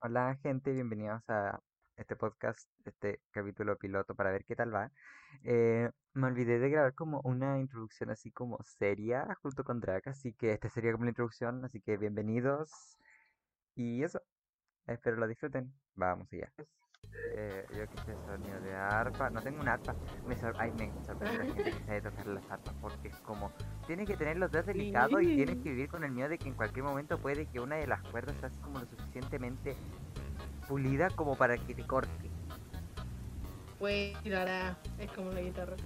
Hola gente, bienvenidos a este podcast, este capítulo piloto para ver qué tal va. Eh, me olvidé de grabar como una introducción así como seria junto con Drake, así que esta sería como la introducción, así que bienvenidos y eso, espero lo disfruten. Vamos allá. Eh, yo que sé, sonido de arpa, no tengo un arpa, me sor- ay, me sorprende la gente que sabe tocar las arpas porque es como, tienes que tener los dedos delicados y tienes que vivir con el miedo de que en cualquier momento puede que una de las cuerdas sea así como lo suficientemente pulida como para que te corte. Pues tirará, es como la guitarra.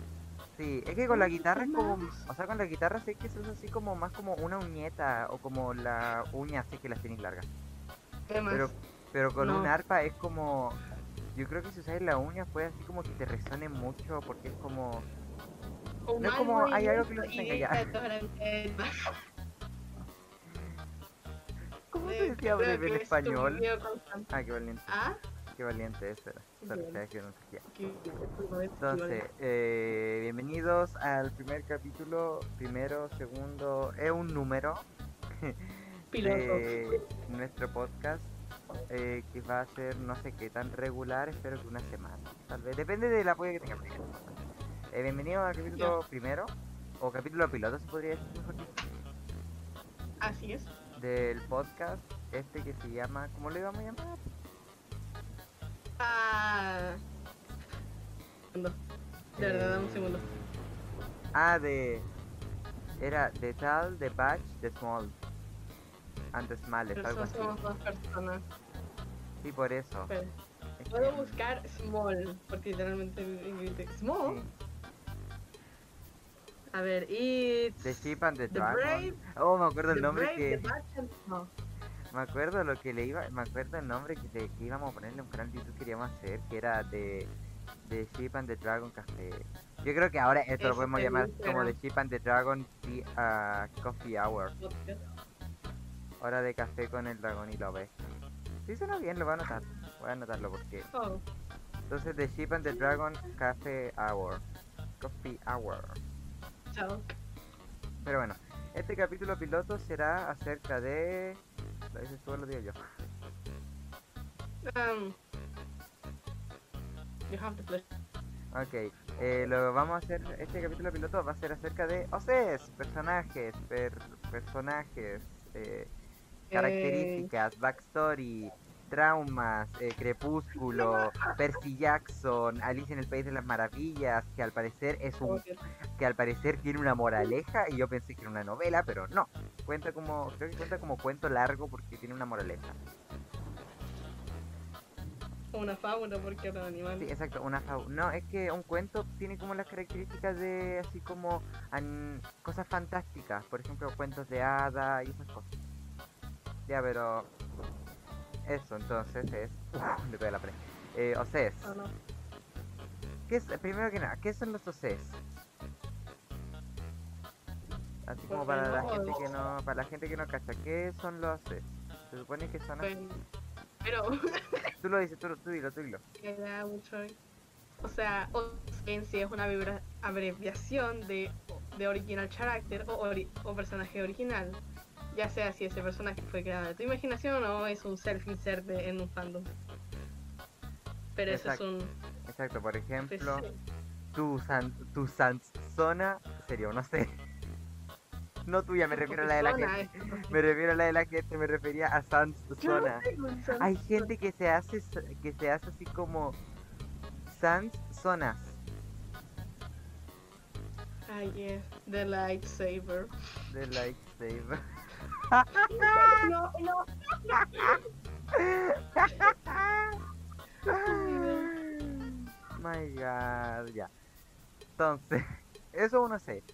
Sí, es que con la guitarra es como, o sea, con la guitarra sé que se usa así como más como una uñeta o como la uña así que las tienes largas. Pero, pero con un No. arpa es como, yo creo que si usas la uña puede así como que te resuene mucho porque es como, no es como, hay algo que toda la- ¿cómo Eh, se decía breve en español? Ah, qué valiente, Ah, qué valiente eso era. Que no que- Entonces, eh, bienvenidos al primer capítulo, primero, segundo, es un número piloto. de nuestro podcast eh, que va a ser no sé qué tan regular, espero que una semana, tal vez, depende del apoyo que tengamos. Eh, bienvenidos al capítulo primero, o capítulo piloto se podría decir mejor Así es. del podcast este que se llama, ¿cómo le vamos a llamar? Ah. Segundo. De verdad, dame un Eh, segundo. Ah, de. Era de Tal, de Batch, de Small. And the Smallest, Pero algo así. somos dos personas. Sí, por eso. Puedo buscar small, porque literalmente en small. sí. A ver, it's. The Sheep and the, The Dragon. Brave, oh, me acuerdo el nombre Brave, que. and. Me acuerdo lo que le iba. Me acuerdo el nombre que, le- que íbamos a ponerle un canal de YouTube que queríamos hacer, que era de. The Sheep and the Dragon Café. Yo creo que ahora esto lo podemos llamar como The. Sheep and the Dragon Tea- ah, Coffee Hour. Hora de café con el dragón y la oveja. Sí, suena bien, lo voy a anotar. Voy a anotarlo porque Oh, Entonces, The Sheep and the Dragon Cafe Hour. Coffee Hour. chao. Pero bueno, este capítulo piloto será acerca de. Lo dices tú o lo digo yo. Um, you have the pleasure. Ok, eh, lo vamos a hacer. Este capítulo piloto va a ser acerca de OCs, personajes, per- personajes, eh, características, backstory, traumas, eh, Crepúsculo, Percy Jackson, Alice en el País de las Maravillas, que al parecer es un que al parecer tiene una moraleja y yo pensé que era una novela, pero no. Cuenta como, creo que cuenta como cuento largo porque tiene una moraleja. Una fábula porque era un animal. Sí, exacto, una fau- No, es que un cuento tiene como las características de así como an- cosas fantásticas, por ejemplo, cuentos de hada y esas cosas. Ya, pero eso entonces es le pegué la pared. Eh, no. ¿Qué es, primero que nada, ¿qué son los OCs? Así como Pues para la gente que no, para la gente que no cacha, ¿qué son los OCs? Se supone que son así. Pero Tú lo dices, tú, tú dilo, tú dilo. mucho. O sea, o- en sí es una abreviación de, de original character o, ori- o personaje original. Ya sea si ese personaje fue creado de tu imaginación o es un self-insert en un fandom. Pero eso es Exacto. un. Exacto, por pues, ejemplo, sí. tu san, tu Sansona sería, no sé. No tuya, me refiero a la de la gente. Me refiero a la de la gente, me refería a Sansona. Hay gente que se hace que se hace así como Sanszonas. Ah, yes, the lightsaber. de lightsaber. No, no. My god, ya. Entonces, eso uno sé.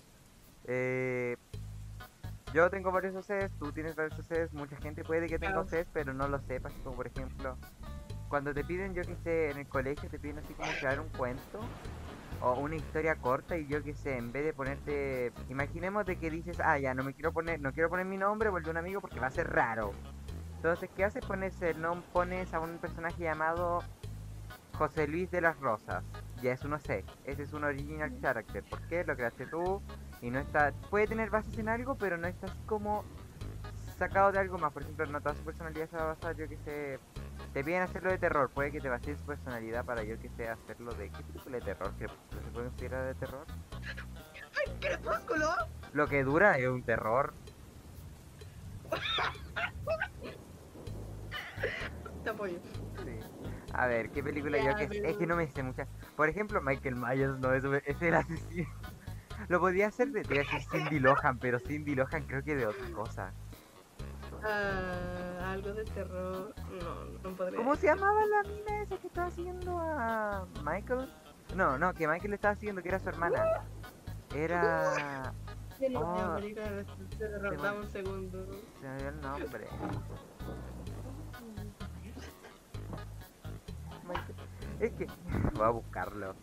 Eh, yo tengo varios OCs, tú tienes varios OCs, mucha gente puede que tenga. OCs, pero no lo sepas. Como por ejemplo, cuando te piden, yo que sé, en el colegio te piden así como crear un cuento o una historia corta y yo que sé, en vez de ponerte, imaginemos de que dices, ah, ya, no me quiero poner, no quiero poner mi nombre, vuelve un amigo porque va a ser raro. Entonces, ¿qué haces? Pones el nom pones a un personaje llamado José Luis de las Rosas. Ya es uno sé, ese es un original character. ¿Por qué? Lo creaste tú y no está, puede tener bases en algo, pero no está así como sacado de algo más. Por ejemplo, no toda su personalidad se va a basar, yo que sé. Te piden hacerlo de terror, puede que te vacíe su personalidad para yo que sé hacerlo de. ¿Qué película de terror? ¿Que se puede considerar de terror? ¡Ay, crepúsculo! Lo que dura es un terror. Te apoyo. Sí. A ver, ¿qué película yo que sé? Es pero- que no me sé muchas. Por ejemplo, Michael Myers no es, es el asesino. Lo podía hacer de, de Cindy Lohan, pero Cindy Lohan creo que de otra cosa. Ah, algo de terror. No, no podría. ¿Cómo se llamaba la mina esa que estaba siguiendo a Michael? No, no, que Michael le estaba siguiendo, que era su hermana. Era... ¿Qué no Oh. Se me- un segundo. Se me dio el nombre. Michael- Es que... Voy a buscarlo.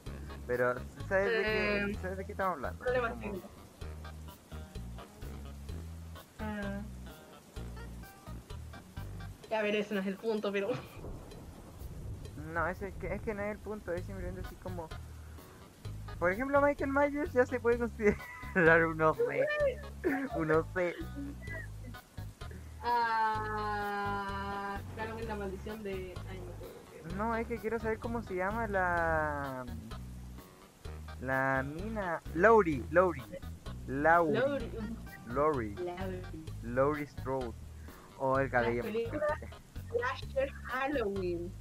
Pero, ¿sabes de qué, Eh, ¿sabes de qué estamos hablando? Problemas Como- técnicos. Ah. A ver, ese no es el punto, pero. No, ese, es que, es que no es el punto, es simplemente así como... Por ejemplo, Michael Myers ya se puede considerar un OC. Un OC. Ah. Claro, la maldición de. Ay, no es que quiero saber cómo se llama la... La mina... Lowry, Lowry. Lowry. Laurie. Lowry. Laurie. Lowry Strode. O el cabello. película- Slasher Halloween.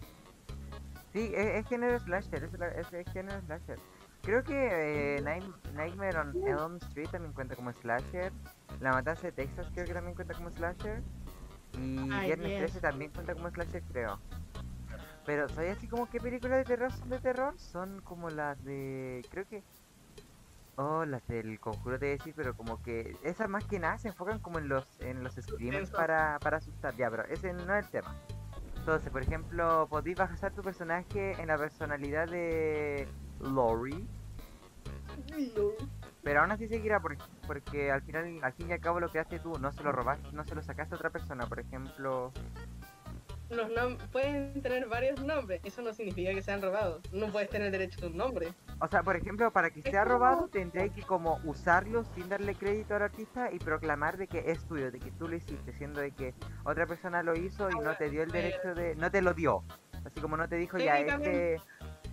Sí, es, es género slasher, es, la- es, es género slasher. Creo que eh, Night- Nightmare on Elm Street también cuenta como slasher. La Matanza de Texas creo que también cuenta como slasher. Y Ay, Viernes yes. 13 también cuenta como slasher, creo. Pero, ¿soy así como qué películas de terror son de terror? Son como las de... Creo que... Oh, las del conjuro a decir, pero como que esas más que nada se enfocan como en los en los screamers para, para asustar. Ya, pero ese no es el tema. Entonces, por ejemplo, podéis basar tu personaje en la personalidad de Lori, pero aún así seguirá por- porque al final, al fin y al cabo lo que haces tú, no se lo robaste, no se lo sacaste a otra persona, por ejemplo, Los pueden tener varios nombres. Eso no significa que sean robados. No puedes tener derecho a un nombre. O sea, por ejemplo, para que sea robado tendréis que como usarlo sin darle crédito al artista y proclamar de que es tuyo, de que tú lo hiciste, siendo de que otra persona lo hizo y no te dio el derecho de, no te lo dio, así como no te dijo ya este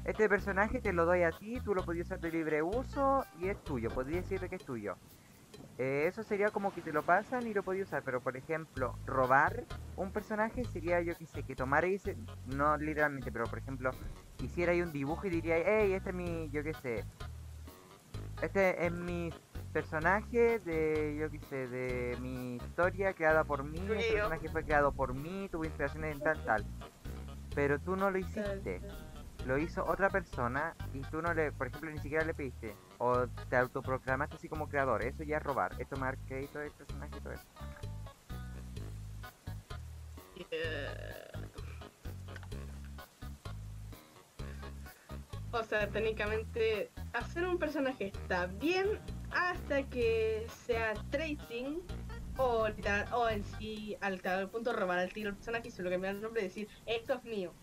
este personaje te lo doy a ti, tú lo podías usar de libre uso y es tuyo, podría decirte que es tuyo. Eh, eso sería como que te lo pasan y lo podías usar, pero por ejemplo, robar un personaje sería yo que sé, que tomara y se, no literalmente, pero por ejemplo, hiciera ahí un dibujo y diría, hey, este es mi, yo que sé, este es mi personaje de, yo que sé, de mi historia creada por mí, este Tuyo. personaje fue creado por mí, tuvo inspiraciones en tal, tal. Pero tú no lo hiciste lo hizo otra persona y tú no le, por ejemplo, ni siquiera le pediste o te autoproclamaste así como creador, eso ya es robar, es tomar crédito del personaje y todo eso. O sea, técnicamente, hacer un personaje está bien hasta que sea tracing o, o en sí, al tal punto robar al tiro el personaje y solo cambiar el nombre y decir, esto es mío.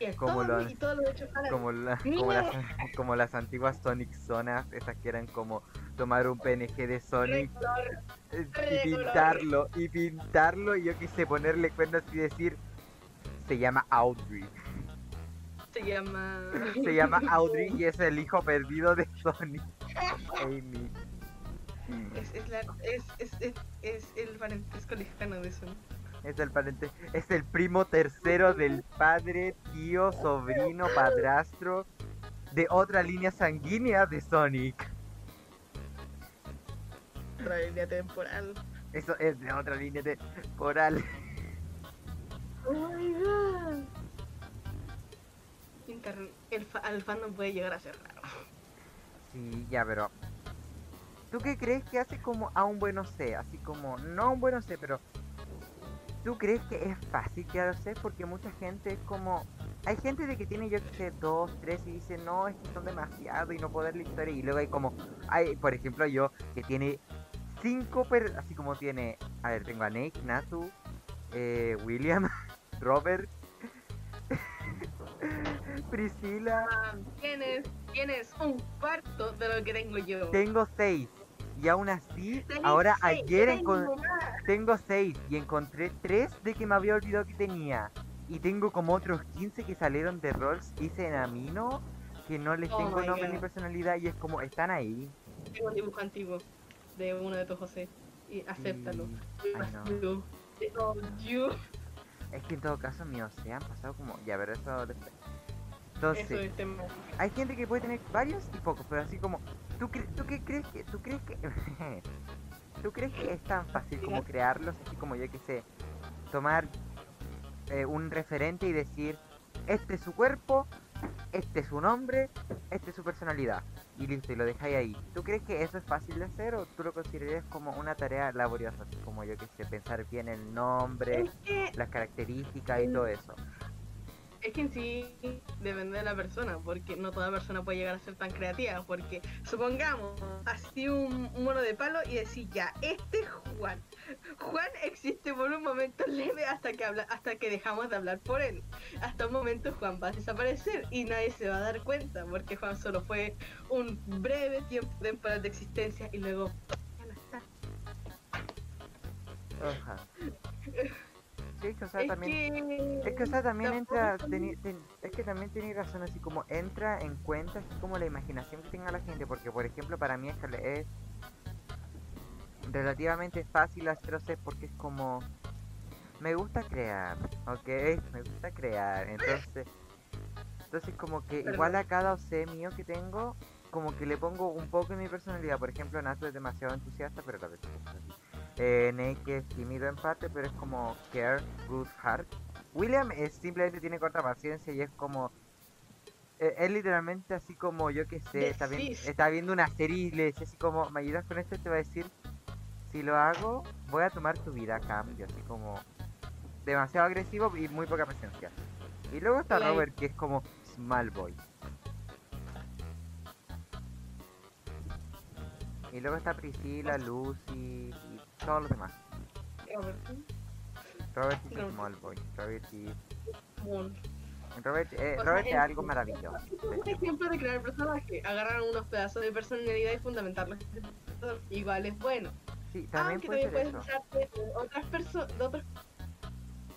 Y, es Como todo lo- y todo lo hecho para Como, la- como, las, como las antiguas Sonic Zonas, esas que eran como tomar un PNG de Sonic recolor. eh, y pintarlo, y pintarlo y yo quise ponerle cuernos y decir, se llama Audrey. Se llama... Se llama Audrey y es el hijo perdido de Sonic. Amy. Es, es, la, es, es, es, el parentesco lejano de eso. Es el pariente, es el primo tercero del padre, tío, sobrino, padrastro de otra línea sanguínea de Sonic. Otra línea temporal. Eso es de otra línea temporal. Oh my god. Inter- el, fa el fandom puede llegar a ser raro. Sí, ya, pero. ¿Tú qué crees que hace como a un buen OC? Así como, no a un buen OC, pero. ¿Tú crees que es fácil crear OC? Porque mucha gente es como. Hay gente de que tiene, yo que sé, dos, tres y dice, no, es que son demasiado y no puedo ver la historia. Y luego hay como, hay, por ejemplo, yo que tiene cinco, per así como tiene, a ver, tengo a Nate, Natu, eh, William, Robert, Priscila. Tienes, tienes un cuarto de lo que tengo yo. Tengo seis. Y aún así, ahora seis, ayer nomás. tengo 6 y encontré 3 de que me había olvidado que tenía. Y tengo como otros 15 que salieron de roles que hice en Amino que no les Oh tengo nombre ni personalidad y es como, están ahí. Tengo un dibujo antiguo de uno de tus José. Y acéptalo. Y-. Es que en todo caso míos se han pasado como, ya, pero eso después. Eso Entonces, hay gente que puede tener varios y pocos, pero así como, ¿tú, cre- tú qué crees que, tú crees que, tú crees que es tan fácil como crearlos, así como yo que sé, tomar eh, un referente y decir, este es su cuerpo, este es su nombre, este es su personalidad, y listo, y lo dejáis ahí. ¿Tú crees que eso es fácil de hacer o tú lo considerarías como una tarea laboriosa, así como yo que sé, pensar bien el nombre, las características y todo eso? Es que en sí depende de la persona, porque no toda persona puede llegar a ser tan creativa, porque supongamos así un, un mono de palo y decir ya, este es Juan. Juan existe por un momento leve hasta que habla, hasta que dejamos de hablar por él. Hasta un momento Juan va a desaparecer y nadie se va a dar cuenta, porque Juan solo fue un breve tiempo temporal de existencia y luego ya no está. Ajá. Sí, es que, o sea, Es también... que, Es que, o sea, también entra, ten- es que también tiene razón, así como entra en cuenta, así como la imaginación que tenga la gente, porque por ejemplo para mí es, relativamente fácil hacer OC porque es como, me gusta crear, ok, me gusta crear, entonces, entonces como que igual a cada OC mío que tengo, como que le pongo un poco de mi personalidad, por ejemplo Nato es demasiado entusiasta, pero la vez. Eh, Nate es tímido en parte, pero es como care, good heart. William es simplemente tiene corta paciencia y es como eh, él literalmente así como yo que sé, está, vi- Decís. está viendo una serie y le dice así como, ¿me ayudas con esto? Y te va a decir, si lo hago, voy a tomar tu vida a cambio, así como demasiado agresivo y muy poca paciencia. Y luego está Robert que es como small boy. Y luego está Priscila, Lucy y todos los demás. Robert Robert es Robert. small boy. Robert is... Moon. Robert, eh, sea, Robert es algo maravilloso. Un ejemplo de crear personaje. Agarrar unos pedazos de personalidad y fundamentarlos. Igual es bueno. Sí, también Aunque puede también puedes usarte otras personas, de otras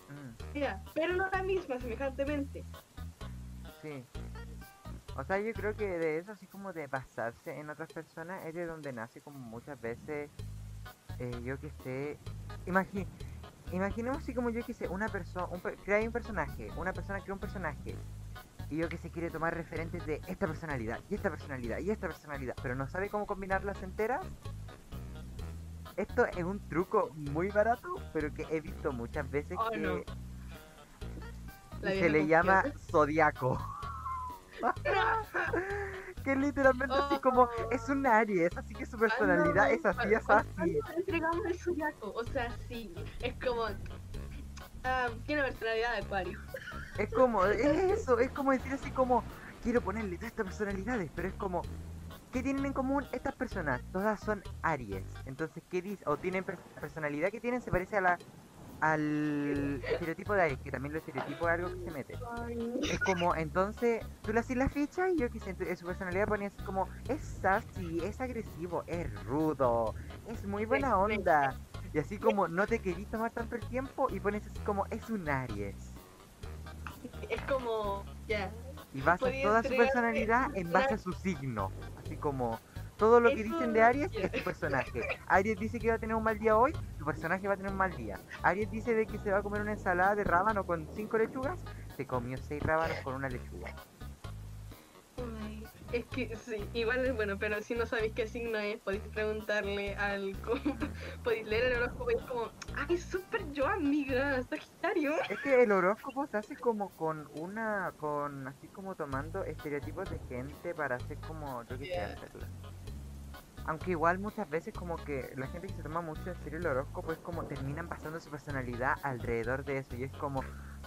Mm, pero no la misma, semejantemente. sí. O sea, yo creo que de eso, así como de basarse en otras personas, es de donde nace como muchas veces, eh, yo que sé, imagi imaginemos así como yo que sé, una persona, un crea un personaje, una persona crea un personaje, y yo que sé, quiere tomar referentes de esta personalidad, y esta personalidad, y esta personalidad, pero no sabe cómo combinarlas enteras. Esto es un truco muy barato, pero que he visto muchas veces Oh, que no. Se le llama zodiaco. que literalmente así como Oh. es un Aries, así que su personalidad es así, es así. Entregamos el zodiaco, o sea, sí, es como. ah, tiene personalidad de acuario. Es como, es eso, es como decir así como, quiero ponerle todas estas personalidades, pero es como, ¿qué tienen en común estas personas? Todas son Aries. Entonces, ¿qué dice? O tienen per- personalidad que tienen se parece a la al estereotipo de Aries, que también el estereotipo es algo que se mete. Es como, entonces, tú le haces la ficha y yo que en su personalidad ponía así como, es sassy, es agresivo, es rudo, es muy buena onda. Y así como, no te querís tomar tanto el tiempo y pones así como, es un Aries. Es como. Ya. Y basas toda su personalidad en base a su signo. Así como, todo lo que Eso- dicen de Aries es tu personaje. Aries dice que va a tener un mal día hoy, tu personaje va a tener un mal día. Aries dice de que se va a comer una ensalada de rábano con cinco lechugas, se comió seis rábanos con una lechuga. Ay, es que sí, igual es bueno, pero si no sabéis qué signo es, podéis preguntarle al. podéis leer el horóscopo y es como. ¡Ay, súper yo, amiga! Sagitario. Es que el horóscopo se hace como con una, con así como tomando estereotipos de gente para hacer como, yo qué sé, Yeah. Aunque igual muchas veces como que la gente que se toma mucho en serio el horóscopo es como terminan basando su personalidad alrededor de eso. Y es como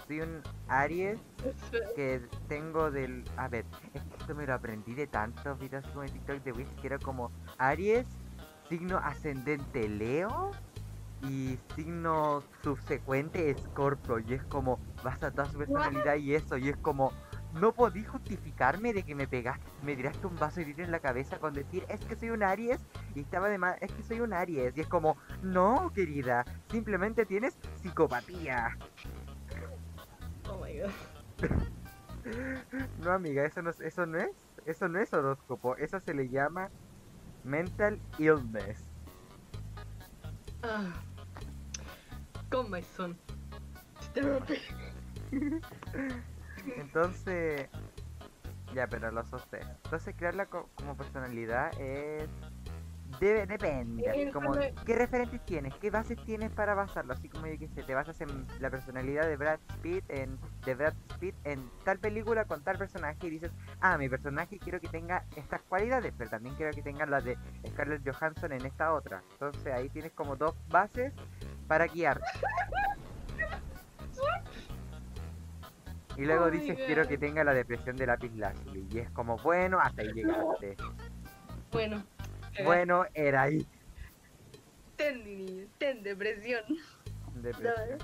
soy un Aries que tengo del... A ver, es que esto me lo aprendí de tantos videos como en TikTok de Wish que era como Aries, signo ascendente Leo y signo subsecuente Scorpio y es como basa toda su personalidad y eso y es como no podí justificarme de que me pegaste, me tiraste un vaso de vidrio en la cabeza con decir, es que soy un Aries, y estaba de más, es que soy un Aries, y es como, no, querida, simplemente tienes psicopatía. Oh my god. No, amiga, eso no, es- eso no es, eso no es horóscopo, eso se le llama mental illness. Ah. Con my son. Therapy. Entonces, ya, pero lo sosté. Entonces, crearla co- como personalidad es. Debe, depende. Como, ¿qué referentes tienes? ¿Qué bases tienes para basarlo? Así como yo que sé, te basas en la personalidad de Brad Pitt, en, de Brad Pitt en tal película con tal personaje y dices, ah, mi personaje quiero que tenga estas cualidades, pero también quiero que tenga las de Scarlett Johansson en esta otra. Entonces ahí tienes como dos bases para guiar. Y luego Oh dices, quiero que tenga la depresión de lápiz lazuli. Y es como, bueno, hasta ahí llegaste. Bueno. cagaste. Bueno, era ahí. Ten, niño, ten depresión. Depresión.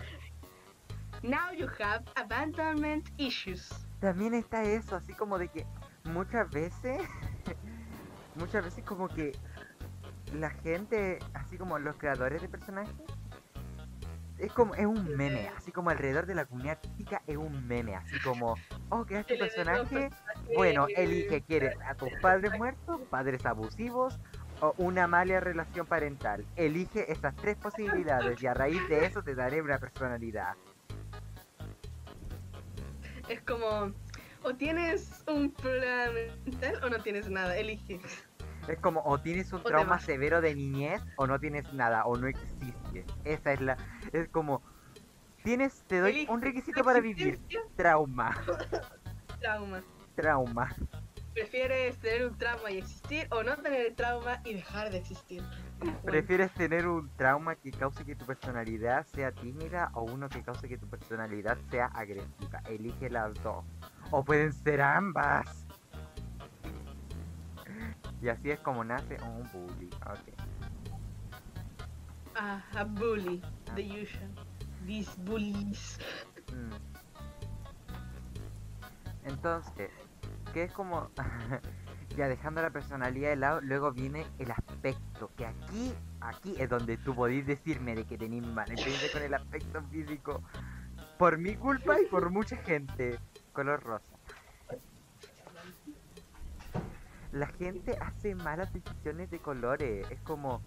Now you have abandonment issues. También está eso, así como de que muchas veces, muchas veces como que la gente, así como los creadores de personajes, es como, es un meme, así como alrededor de la comunidad artística es un meme, así como, oh, que este personaje, bueno, elige, ¿quieres a tus padres muertos, padres abusivos o una mala relación parental? Elige esas tres posibilidades y a raíz de eso te daré una personalidad. Es como, o tienes un problema mental o no tienes nada, elige. Es como o tienes un O trauma severo de niñez o no tienes nada o no existe. Esa es la es como tienes te doy Elige un requisito para vivir. Trauma, Trauma. trauma. ¿Prefieres tener un trauma y existir o no tener el trauma y dejar de existir? ¿Prefieres tener un trauma que cause que tu personalidad sea tímida o uno que cause que tu personalidad sea agresiva? Elige las dos. O pueden ser ambas. Y así es como nace un bully. Ok. Ah, a bully, the usual. These bullies. Mm. Entonces, que es como ya dejando la personalidad de lado, luego viene el aspecto, que aquí, aquí es donde tú podís decirme de que tenéis mala experiencia con el aspecto físico por mi culpa y por mucha gente. Color rosa. La gente hace malas decisiones de colores, es como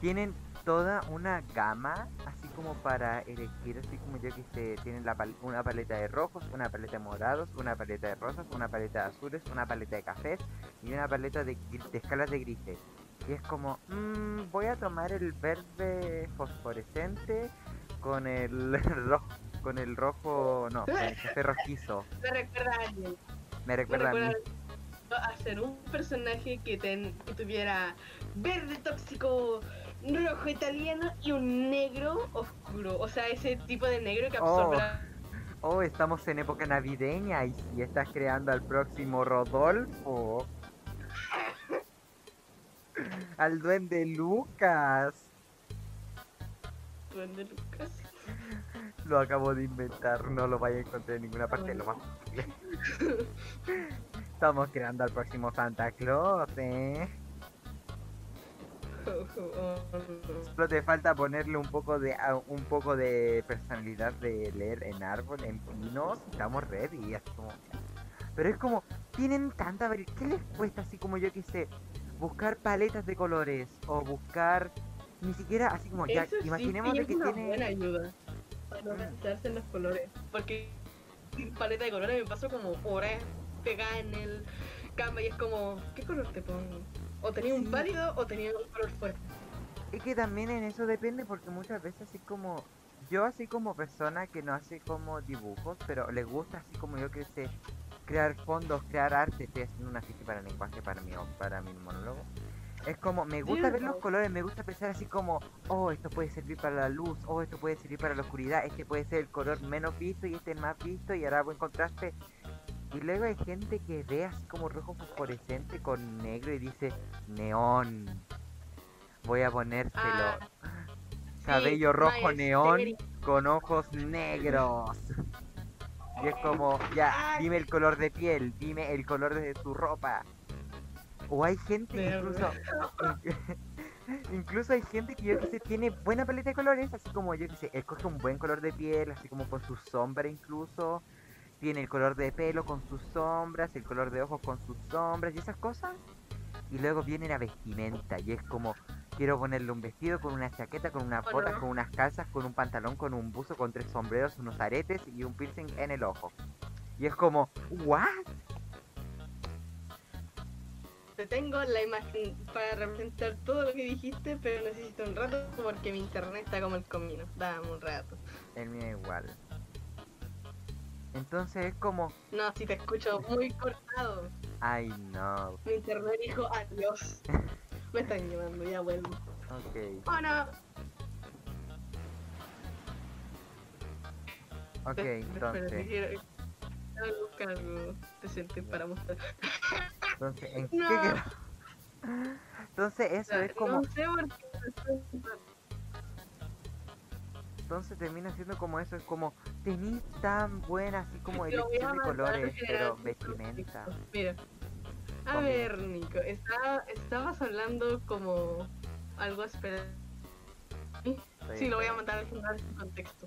tienen toda una gama así como para elegir así como yo que sé tienen la pal- una paleta de rojos una paleta de morados una paleta de rosas una paleta de azules una paleta de cafés y una paleta de, escalas de grises. Y es como mm, voy a tomar el verde fosforescente con el rojo con el rojo no con el café rojizo Me recuerda a alguien. me Me recuerda a mí. a ser un personaje que, ten- que tuviera verde tóxico, rojo italiano y un negro oscuro. O sea, ese tipo de negro que absorbe Oh. Oh, estamos en época navideña y si estás creando al próximo Rodolfo. Al duende Lucas. Duende Lucas. Lo acabo de inventar, no lo vaya a encontrar en ninguna parte, lo más posible. Estamos creando al próximo Santa Claus, ¿eh? Solo te falta ponerle un poco de a- un poco de personalidad de leer en árbol, en pinos, estamos ready, así como. Pero es como, tienen tanta ¿qué les cuesta así como yo que sé? Buscar paletas de colores o buscar ni siquiera así como ya, Eso imaginemos sí es que una tiene buena ayuda para no gastarse en los colores. Porque sin paleta de colores me paso como horas pegada en el cama y es como, ¿qué color te pongo? O tenía un pálido o tenía un color fuerte. Es que también en eso depende porque muchas veces así como yo así como persona que no hace como dibujos, pero le gusta así como yo que sé crear fondos, crear arte, estoy haciendo una ficha para el lenguaje para mi para mi monólogo. Es como me gusta ver los colores, me gusta pensar así como, oh, esto puede servir para la luz, oh, esto puede servir para la oscuridad, este puede ser el color menos visto y este el más visto y hará buen contraste. Y luego hay gente que ve así como rojo fosforescente con negro y dice neón. Voy a ponérselo. Ah, Cabello rojo neón con ojos negros. Y es como, ya, dime el color de piel, dime el color de tu ropa. O hay gente que incluso... Incluso hay gente que yo que sé tiene buena paleta de colores, así como yo que sé, escoge un buen color de piel, así como con su sombra incluso. Tiene el color de pelo con sus sombras, el color de ojos con sus sombras y esas cosas. Y luego viene la vestimenta y es como, quiero ponerle un vestido con una chaqueta, con unas botas, con unas calzas, con un pantalón, con un buzo, con tres sombreros, unos aretes y un piercing en el ojo. Y es como, ¿what? Te tengo la imagen para representar todo lo que dijiste, pero necesito un rato porque mi internet está como el comino. Dame un rato. El mío igual. Entonces es como... No, si te escucho muy cortado. Ay, no. Mi internet dijo adiós. Me están llevando, ya vuelvo. Ok. Oh, no. Ok, Espera, entonces... quiero, quiero decente para mostrar. Entonces, ¿en No. qué quedó? Entonces eso es como... No sé por qué. Entonces termina siendo como eso, es como... Tenís tan buena así como elección de colores, en pero vestimenta. Mira. A Conmigo. ver, Nico, está- estabas hablando como algo esperado. Sí, lo voy a mandar al final sin contexto.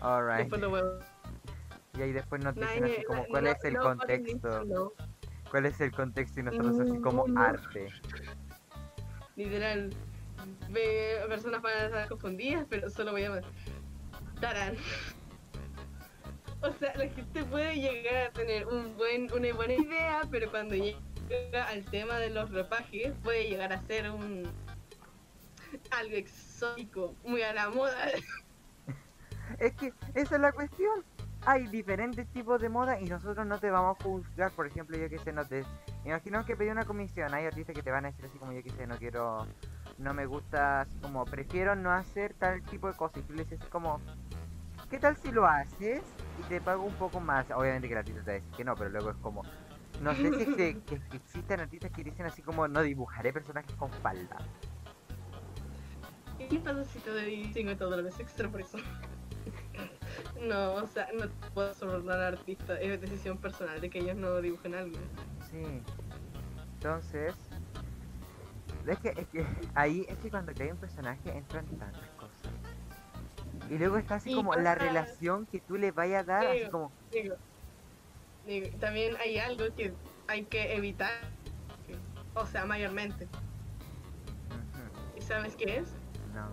Alright. Después lo voy a... Y ahí después nos dicen así como cuál no- es el no, contexto. no, ¿Cuál es el contexto? Y nosotros así como Ninguno. arte. Literal. Ve personas van a estar confundidas, pero solo voy a. Tarán. O sea, la gente puede llegar a tener un buen, una buena idea, pero cuando llega al tema de los ropajes, puede llegar a ser un algo exótico, muy a la moda. Es que esa es la cuestión. Hay diferentes tipos de moda y nosotros no te vamos a juzgar. Por ejemplo, yo que sé, no te... Imaginemos que pedí una comisión. Hay artistas que te van a decir así como yo que sé, no quiero... No me gusta, así como, prefiero no hacer tal tipo de cosas. Y tú le dices como, ¿qué tal si lo haces? Y te pago un poco más. Obviamente que el artista te va a decir que no, pero luego es como... No sé si que, que- existen artistas que dicen así como, no dibujaré personajes con falda. ¿Qué pasa si te doy 50 dólares extra por eso? No, o sea, no puedo sobornar al artista, es decisión personal de que ellos no dibujen algo. Sí. Entonces, es que, es que ahí es que cuando cae un personaje entran tantas cosas. Y luego está así como la pasa- relación que tú le vayas a dar, así Digo, como, Digo, digo, también hay algo que hay que evitar, o sea, mayormente. ¿Y sabes qué es? no,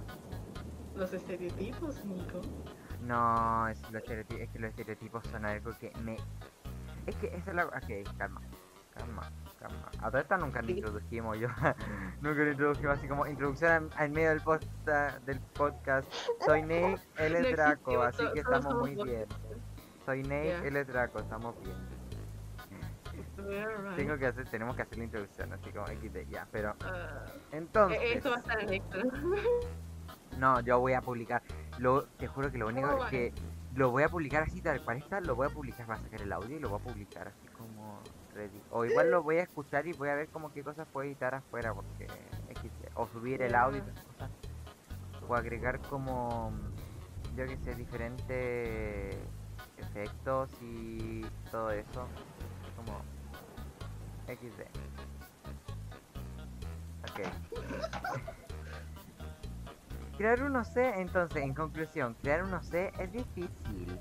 Los estereotipos, Nico. no, es, los es que los estereotipos son algo que me... Es que eso es la... Ok, calma, calma, calma. A esto nunca Sí. introdujimos yo. nunca nos introdujimos así como introducción al, medio del, posta- del podcast. Soy Nate, él es No Draco, así que estamos muy bien. Soy Nate, él es Draco, estamos bien. Tengo que hacer, tenemos que hacer la introducción, así como XD, ya, pero Ah, entonces, eh, esto va a estar en extra. no, yo voy a publicar, lo, te juro que lo único es que lo voy a publicar así tal cual está, lo voy a publicar, voy a sacar el audio y lo voy a publicar así o igual lo voy a escuchar y voy a ver como qué cosas puedo editar afuera, porque o subir el audio o agregar como, yo que sé, diferentes efectos y todo eso, como XD. Ok. crear un OC, entonces, en conclusión, crear un OC es difícil.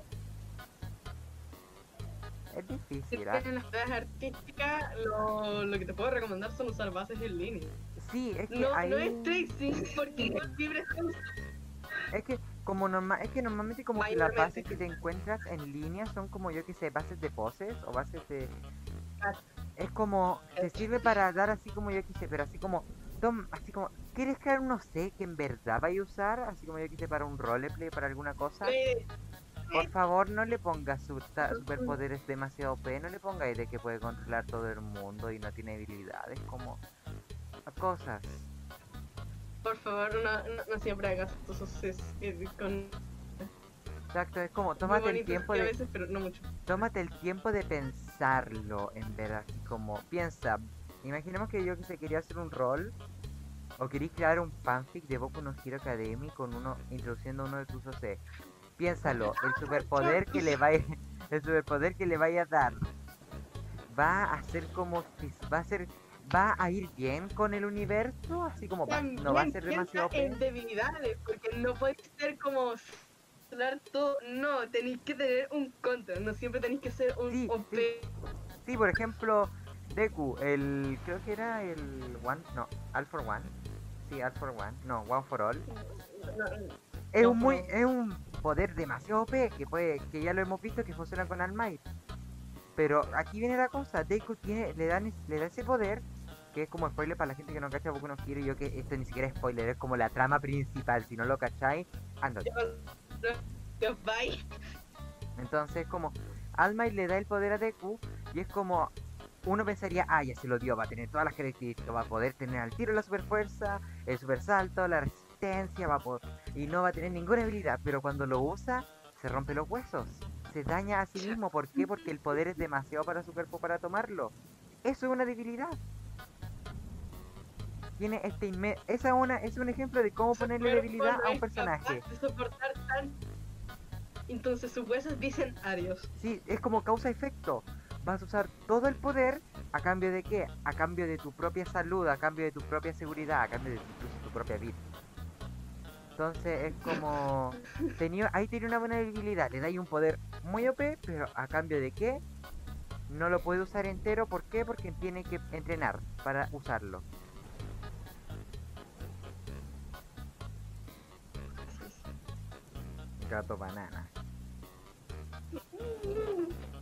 Es difícil, tienes las clases artísticas, lo, lo que te puedo recomendar son usar bases en línea. Sí, es que No, ahí... no es tracing, porque igual libre Es que como normal, es que normalmente como que las bases que te encuentras en línea son como yo que sé, bases de poses o bases de es como te sirve para dar así como yo quise, pero así como tom, así como ¿quieres crear un OC que en verdad vaya a usar? Así como yo quise para un roleplay, para alguna cosa. Por favor, no le ta- superpoderes demasiado OP, no le pongáis de que puede controlar todo el mundo y no tiene habilidades como cosas. Por favor, no, no, no siempre hagas tus OCs eh, con Exacto, es como tómate el tiempo de veces, pero no mucho. tómate el tiempo de pensarlo, en verdad, así como, piensa, imaginemos que yo que se quería hacer un rol, o queréis crear un fanfic de Boku no Hero Academy con uno, introduciendo uno de tus OC. Piénsalo, el superpoder que le va a, el superpoder que le vaya a dar va a ser como va a ser va a ir bien con el universo, así como va, no va a ser demasiado en debilidades, porque no puede ser como todo, no, tenéis que tener un contra, no siempre tenéis que ser un sí, OP. Sí. por ejemplo, Deku, el creo que era el One, no, All for One. Sí, All for One, no, One for All. Es un muy es un poder demasiado OP que puede que ya lo hemos visto que funciona con All Might. Pero aquí viene la cosa, Deku tiene le dan le da ese poder que es como spoiler para la gente que no cacha Boku no quiere yo que esto ni siquiera es spoiler, es como la trama principal, si no lo cacháis, anda. Entonces como Almighty le da el poder a Deku y es como uno pensaría, ah, ya se lo dio, va a tener todas las características, va a poder tener al tiro la super fuerza, el super salto, la resistencia, va a poder, y no va a tener ninguna habilidad, pero cuando lo usa, se rompe los huesos, se daña a sí mismo, ¿por qué? Porque el poder es demasiado para su cuerpo para tomarlo. Eso es una debilidad tiene este esa una es un ejemplo de cómo ponerle debilidad a un personaje. Entonces sus huesos dicen adiós. Sí, es como causa-efecto. Vas a usar todo el poder a cambio de qué? A cambio de tu propia salud, a cambio de tu propia seguridad, a cambio de tu, propia vida. Entonces es como... Tenía, ahí tiene una buena debilidad. Le dais un poder muy OP, pero a cambio de qué? No lo puede usar entero. ¿Por qué? Porque tiene que entrenar para usarlo. gato banana.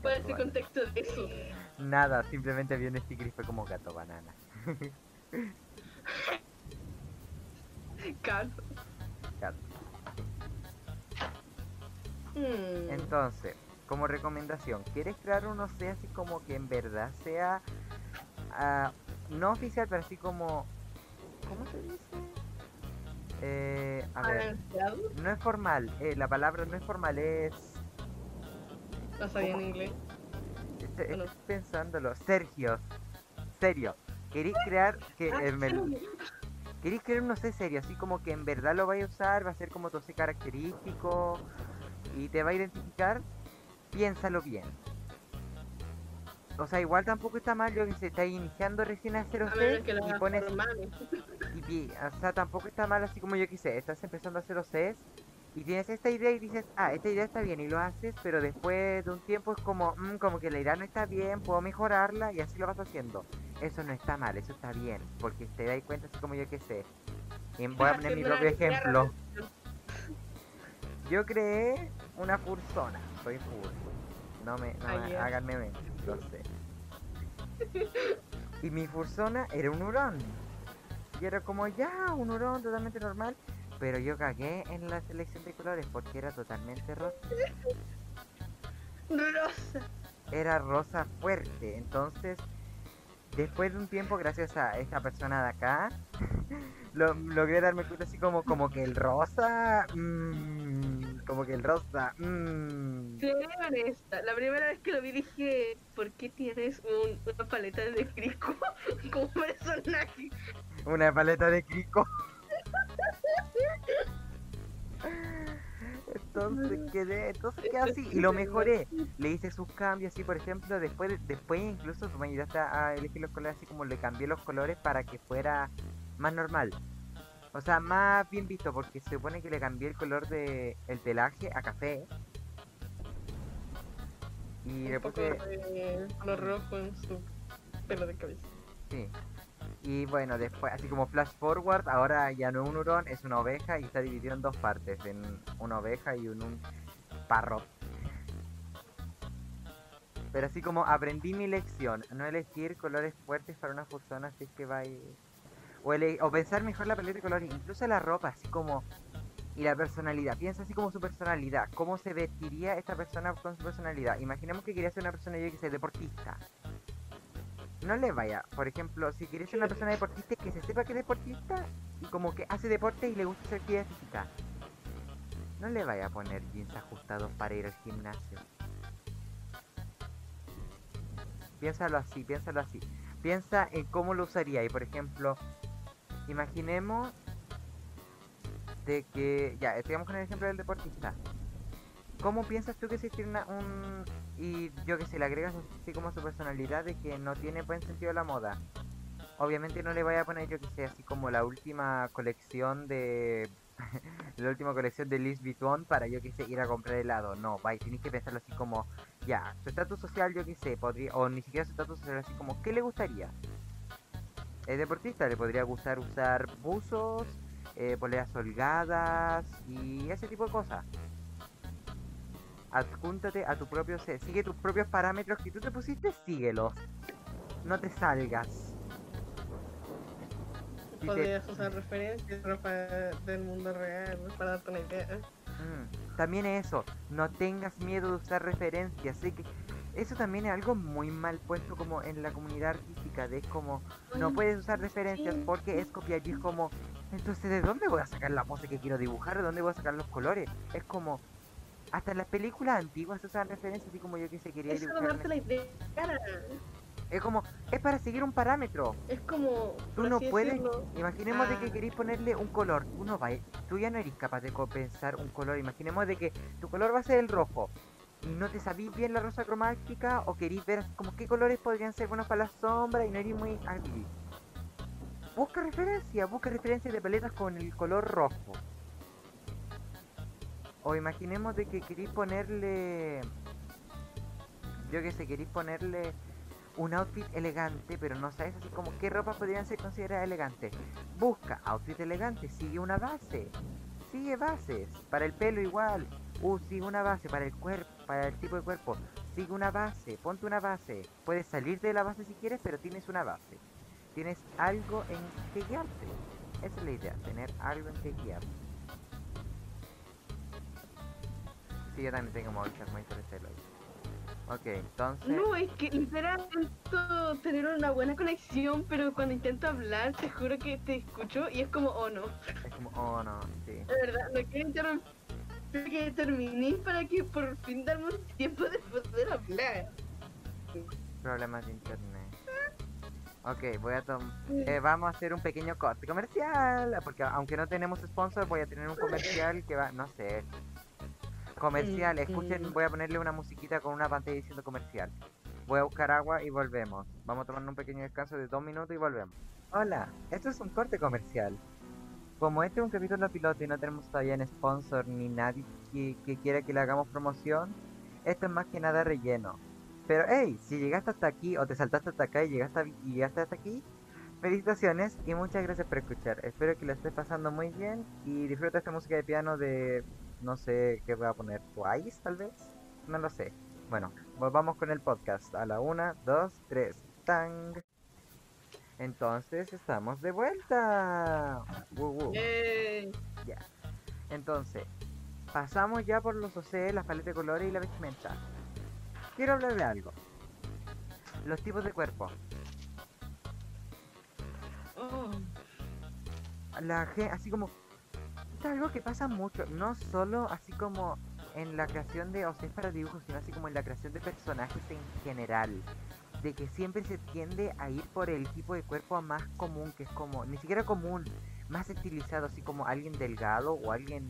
¿Cuál es el contexto de eso? Nada, simplemente vi un sticker y fue como gato banana. Gato. Gato. Hmm. Entonces, como recomendación, ¿quieres crear uno sea así como que en verdad sea uh, no oficial, pero así como ¿cómo se dice? Eh, a ver, no es formal, eh, la palabra no es formal, es... ¿No sabía en inglés? Estoy, pensándolo. Sergio, serio. ¿Queréis crear que ah, el ¿Queréis crear un no sé serio? Así como que en verdad lo vais a usar, va a ser como todo ese característico y te va a identificar. Piénsalo bien. O sea, igual tampoco está mal, yo que se está iniciando recién a hacer C y pones... Y, o sea, tampoco está mal así como yo quise, estás empezando a hacer Cs y tienes esta idea y dices, ah, esta idea está bien y lo haces, pero después de un tiempo es como, mmm, como que la idea no está bien, puedo mejorarla y así lo vas haciendo. Eso no está mal, eso está bien, porque te das cuenta así como yo que sé. Y voy a poner mi propio ejemplo. Yo creé una fursona, soy fur. No me, no me hagan meme lo sé. Y mi fursona era un hurón. Y era como ya, un hurón totalmente normal. Pero yo cagué en la selección de colores porque era totalmente rosa. Rosa. Era rosa fuerte. Entonces, después de un tiempo, gracias a esta persona de acá, lo, logré darme cuenta así como, como que el rosa... Mmm, como que el rosa... Mmm. honesta, la primera vez que lo vi dije, ¿por qué tienes una paleta de crico como personaje? Una paleta de crico. Entonces quedé, entonces quedé así y lo mejoré. Le hice sus cambios así, por ejemplo, después después incluso me ayudaste a elegir los colores así como le cambié los colores para que fuera más normal. O sea, más bien visto, porque se supone que le cambié el color de el pelaje a café. Y le puse color rojo en su pelo de cabeza. Sí. Y bueno, después, así como flash forward, ahora ya no es un hurón, es una oveja y está dividido en dos partes, en una oveja y un, un parro. Pero así como aprendí mi lección, no elegir colores fuertes para una persona, así que va a ir o, pensar mejor la paleta de colores, incluso la ropa, así como... Y la personalidad, piensa así como su personalidad, cómo se vestiría esta persona con su personalidad. Imaginemos que quería ser una persona, yo que sé, deportista. No le vaya, por ejemplo, si quieres ser una persona deportista, que se sepa que es deportista y como que hace deporte y le gusta hacer actividad física. No le vaya a poner jeans ajustados para ir al gimnasio. Piénsalo así, piénsalo así. Piensa en cómo lo usaría y por ejemplo, Imaginemos de que, ya, estamos con el ejemplo del deportista. ¿Cómo piensas tú que existiría un, y yo que sé, le agregas así como su personalidad de que no tiene buen sentido la moda. Obviamente no le vaya a poner yo que sé, así como la última colección de... la última colección de Louis Vuitton para yo que sé ir a comprar helado. No, vaya, tienes que pensarlo así como, ya, su estatus social yo que sé, podría, o ni siquiera su estatus social, así como, ¿qué le gustaría? Es deportista, le podría gustar usar buzos, eh, poleas holgadas y ese tipo de cosas. Adjúntate a tu propio set, sigue tus propios parámetros que tú te pusiste, síguelos. No te salgas. Si te- Podrías usar referencias ropa del mundo real para darte una idea. Mm, También eso, no tengas miedo de usar referencias. Sé que eso también es algo muy mal puesto como en la comunidad artística, de es como no puedes usar referencias porque es copiar y es como entonces ¿de dónde voy a sacar la pose que quiero dibujar? ¿De dónde voy a sacar los colores? Es como hasta en las películas antiguas se usan referencias así como yo que se quería Es dibujar. la idea. Es como es para seguir un parámetro. Es como. Tú no puedes, decirlo, imaginemos de que ah, queréis ponerle un color, tú no tú ya no eres capaz de compensar un color, imaginemos de que tu color va a ser el rojo no te sabís bien la rosa cromática o queréis ver como qué colores podrían ser buenos para la sombra y no eres muy hábil. Busca referencias, busca referencias de paletas con el color rojo. O imaginemos de que queréis ponerle, yo que sé, queréis ponerle un outfit elegante, pero no sabes así como qué ropa podrían ser consideradas elegantes. Busca outfit elegante, sigue una base. Sigue bases. Para el pelo igual. Uh, sigue una base para el cuerpo, para el tipo de cuerpo. Sigue una base, ponte una base. Puedes salir de la base si quieres, pero tienes una base. Tienes algo en que guiarte. Esa es la idea, tener algo en que guiarte. Sí, yo también tengo móviles muy interesantes. Ok, entonces... No, es que literal intento tener una buena conexión, pero cuando intento hablar, te juro que te escucho y es como, oh no. Es como, oh no, sí. De verdad, no quiero interrumpir que terminé para que por fin un tiempo de poder hablar. Problemas de internet. Ok, voy a tomar... vamos a hacer un pequeño corte comercial. Porque aunque no tenemos sponsor, voy a tener un comercial que va... No sé. Comercial, escuchen, voy a ponerle una musiquita con una pantalla diciendo comercial. Voy a buscar agua y volvemos. Vamos a tomar un pequeño descanso de dos minutos y volvemos. Hola, esto es un corte comercial. Como este es un capítulo piloto y no tenemos todavía en sponsor ni nadie que, que quiera que le hagamos promoción, esto es más que nada relleno. Pero hey, si llegaste hasta aquí o te saltaste hasta acá y llegaste, y llegaste hasta aquí, felicitaciones y muchas gracias por escuchar. Espero que lo estés pasando muy bien y disfruta esta música de piano de, no sé qué voy a poner, Twice tal vez, no lo sé. Bueno, volvamos con el podcast. A la una, dos, tres, tang. Entonces estamos de vuelta. Woo, woo. Eh, Entonces, pasamos ya por los OC, las paletas de colores y la vestimenta. Quiero hablar de algo. Los tipos de cuerpo. oh, La gente, así como... Es algo que pasa mucho, no solo así como en la creación de OCs para dibujos, sino así como en la creación de personajes en general. De que siempre se tiende a ir por el tipo de cuerpo más común, que es como, ni siquiera común, más estilizado, así como alguien delgado o alguien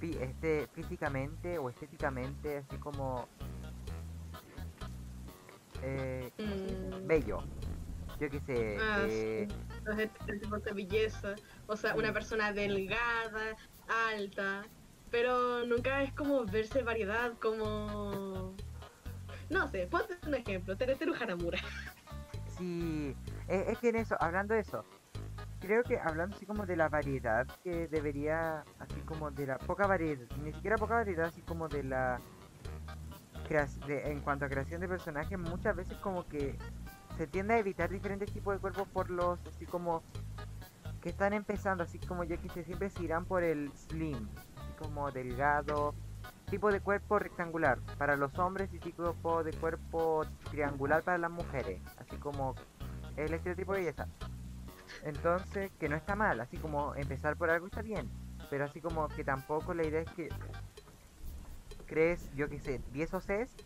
este, físicamente o estéticamente, así como eh. Mm. bello. Yo qué sé, Ah, eh, sí. los estereotipos de belleza. O sea, una persona delgada, alta, pero nunca es como verse variedad, como... No sé, ponte un ejemplo, Tereteru Haramura. Sí, es, es que en eso, hablando de eso, creo que hablando así como de la variedad que debería, así como de la poca variedad, ni siquiera poca variedad, así como de la de, en cuanto a creación de personajes, muchas veces como que se tiende a evitar diferentes tipos de cuerpos por los así como que están empezando, así como yo que siempre se irán por el slim, así como delgado, tipo de cuerpo rectangular para los hombres y tipo de cuerpo triangular para las mujeres, así como el estereotipo de belleza. Entonces, que no está mal, así como empezar por algo está bien, pero así como que tampoco la idea es que crees, yo que sé, 10 OCs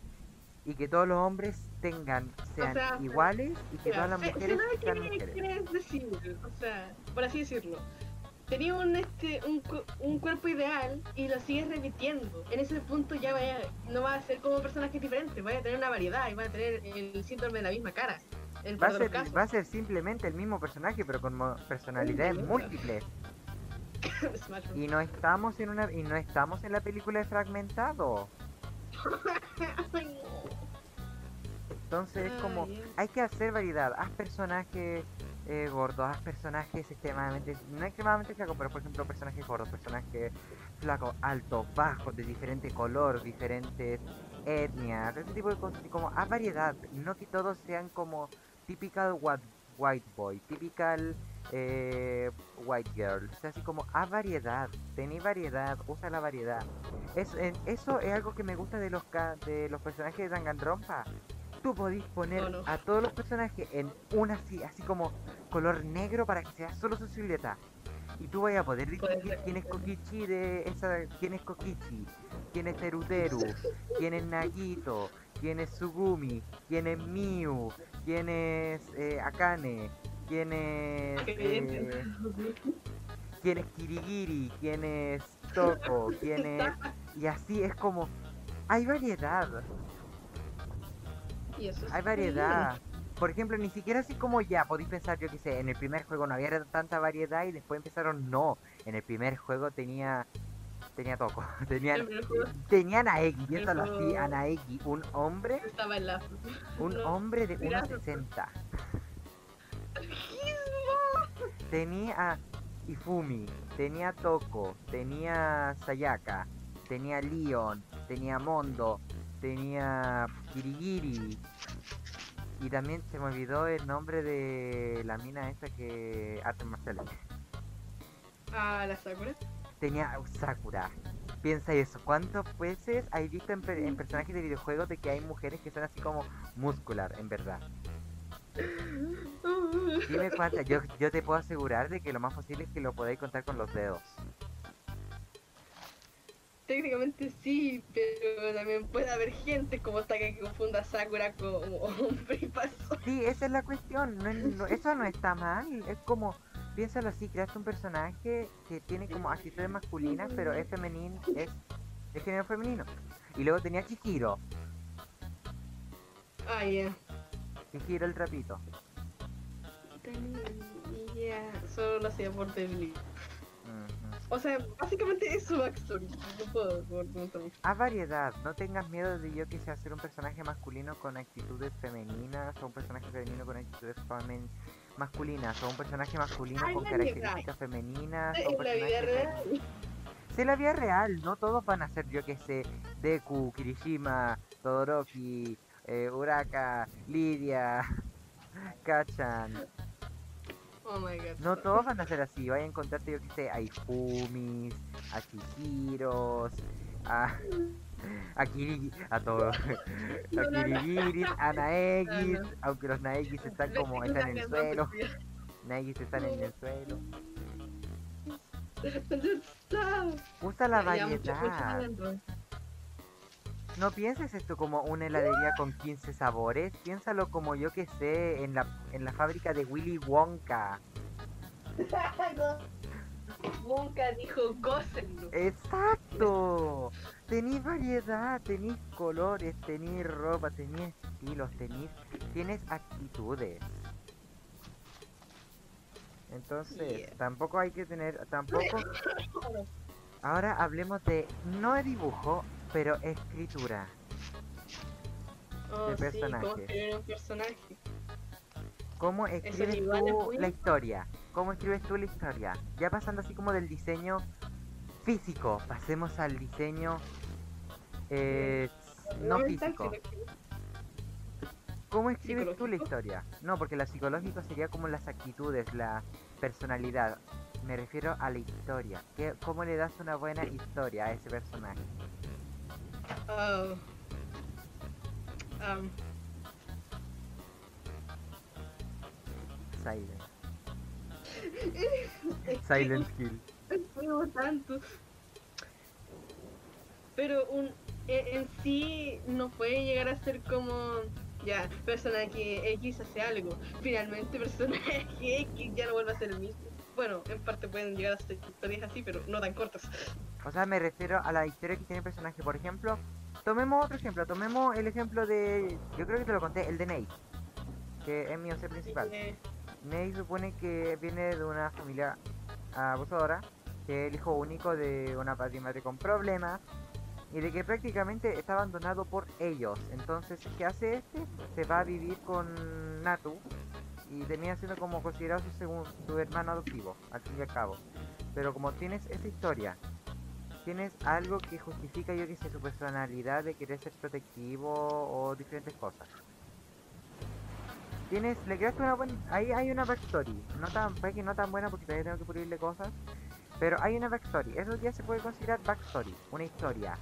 y que todos los hombres tengan, sean sea, iguales y que todas las mujeres sean mujeres. quieres decir, o sea, por así decirlo. Tenía un, este, un, un cuerpo ideal y lo sigues repitiendo. En ese punto ya vaya, no va a ser como personajes diferentes, vaya a tener una variedad y va a tener el síndrome de la misma cara. Va a, ser, casos. va a ser simplemente el mismo personaje, pero con personalidades múltiples. Y no estamos en una y no estamos en la película de Fragmentado. Entonces es como Ay, hay que hacer variedad. Haz personajes eh, gordos, personajes extremadamente, no extremadamente flacos, pero por ejemplo personajes gordos, personajes flacos, altos, bajos, de diferente color, diferentes etnias, ese tipo de cosas. Como haz variedad, no que todos sean como typical white boy, typical eh, white girl. O sea, así como haz variedad, tenéis variedad, usa la variedad. Es, en- eso es algo que me gusta de los de los personajes de Danganronpa. Tú podéis poner no. a todos los personajes en una así, así como color negro para que sea solo su silueta. Y tú vas a poder distinguir quién es Kokichi de esa, quién es Kokichi, quién es Teruteru, quién es Nagito, quién es Sugumi, quién es Miu, quién es eh, Akane, quién es eh, quién es Kirigiri, quién es Toko, quién es y así es como hay variedad. Y eso es Hay variedad. Por ejemplo, ni siquiera así como ya, podéis pensar, yo que sé, en el primer juego no había tanta variedad y después empezaron, no. En el primer juego tenía tenía Toco, bien. tenían El primer juego tenían a Egi, piénsalo así, juego- a Naegi, un hombre, estaba en la. un No, hombre de mira. 1.60. Tenía Ifumi, tenía Toko, tenía Sayaka, tenía Leon, tenía Mondo, tenía Kirigiri. Y también se me olvidó el nombre de la mina esa que artes marciales. A la Sakura. Tenía Sakura. Piensa eso, ¿cuántas veces hay visto en personajes de videojuegos de que hay mujeres que son así como muscular, en verdad? Dime cuántas, yo, yo te puedo asegurar de que lo más posible es que lo podáis contar con los dedos. Técnicamente sí, pero también puede haber gente como esta que confunda a Sakura como hombre y paso. Sí, esa es la cuestión, no es- no- eso no está mal, es como, piénsalo así, creaste un personaje que tiene como actitudes masculinas, pero es femenino, es de género femenino. Y luego tenía Chihiro, Ah, ya. Chihiro el trapito. Ya, solo lo hacía por debilidad. O sea, básicamente es su backstory. No puedo mucho. Haz variedad, no tengas miedo de yo que sea hacer un personaje masculino con actitudes femeninas o un personaje femenino con actitudes femen- masculinas o un personaje masculino Hay con características femeninas o En la vida real. Sí, la vida real, no todos van a ser yo que sé, Deku, Kirishima, Todoroki, eh, Uraka, Lidia, Kachan. Oh my god. No todos van a ser así, vaya a encontrarte yo que sé, a Ifumis, a Chihiros, a, a Kirigi, a todos, a Kirigiris, a Naegis, aunque los Naegis están como, están en el suelo, Naegis están en el suelo. Usa la variedad. No pienses esto como una heladería con 15 sabores, piénsalo como yo que sé, en la, en la fábrica de Willy Wonka. Wonka dijo gócenlo. Exacto. Tenéis variedad, tenéis colores, tenéis ropa, tenéis estilos, tenéis, tienes actitudes. Entonces, Yeah. tampoco hay que tener, tampoco. Ahora hablemos de no de dibujo, pero escritura. Oh, de sí, personaje. cómo escribir un personaje. ¿Cómo escribes es tú la historia? ¿Cómo escribes tú la historia? Ya pasando así como del diseño físico, pasemos al diseño eh, no físico. ¿Cómo escribes tú la historia? No, porque la psicológico sería como las actitudes, la personalidad. Me refiero a la historia. ¿Qué, ¿Cómo le das una buena historia a ese personaje? Oh. Um, Silent. Silent Hill. juego tanto. Pero un, en, en sí no puede llegar a ser como ya, personaje X hace algo. Finalmente, personaje X ya no vuelve a ser el mismo. Bueno, en parte pueden llegar a ser historias así, pero no tan cortas. O sea, me refiero a la historia que tiene el personaje. Por ejemplo, tomemos otro ejemplo. Tomemos el ejemplo de. Yo creo que te lo conté, el de Nate. Que es mi OC principal. Nate supone que viene de una familia abusadora. Que es el hijo único de una padre y madre con problemas. Y de que prácticamente está abandonado por ellos. Entonces, ¿qué hace este? Se va a vivir con Natu. Y termina siendo como considerado su, su hermano adoptivo, al fin y al cabo. Pero como tienes esa historia tienes algo que justifica, yo que sé, su personalidad de querer ser protectivo o diferentes cosas. Tienes, le creaste una buena, ahí hay una backstory, no tan, puede que no tan buena porque todavía tengo que pulirle cosas, pero hay una backstory, eso ya se puede considerar backstory, una historia.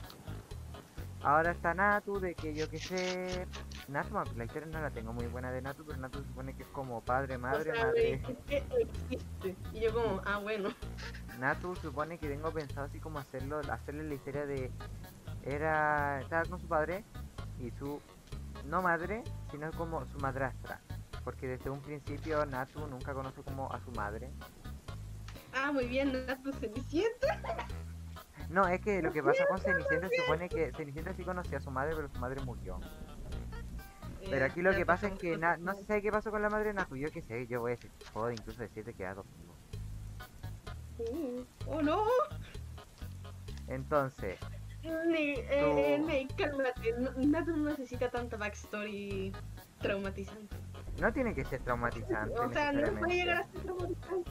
Ahora está Natu, de que yo que sé, Natu, la historia no la tengo muy buena de Natu, pero Natu supone que es como padre, madre, o sea, madre. me dijiste, existe. Y yo como, ah, bueno. Natu supone que tengo pensado así como hacerlo, hacerle la historia de era estaba con su padre y su no madre, sino como su madrastra, porque desde un principio Natu nunca conoce como a su madre. Ah, muy bien, Natu Cenicienta. No, es que lo que pasa con Cenicienta supone que Cenicienta sí conocía a su madre, pero su madre murió. Pero aquí lo que pasa es que na- no se sabe qué pasó con la madre de Natu, yo qué sé, yo voy a decir, puedo incluso decirte que es adoptivo. Uh, oh no. Entonces, Ne, eh. Ne, cálmate. No- no necesita tanta backstory traumatizante. no tiene que ser traumatizante. O sea, no puede llegar a ser traumatizante.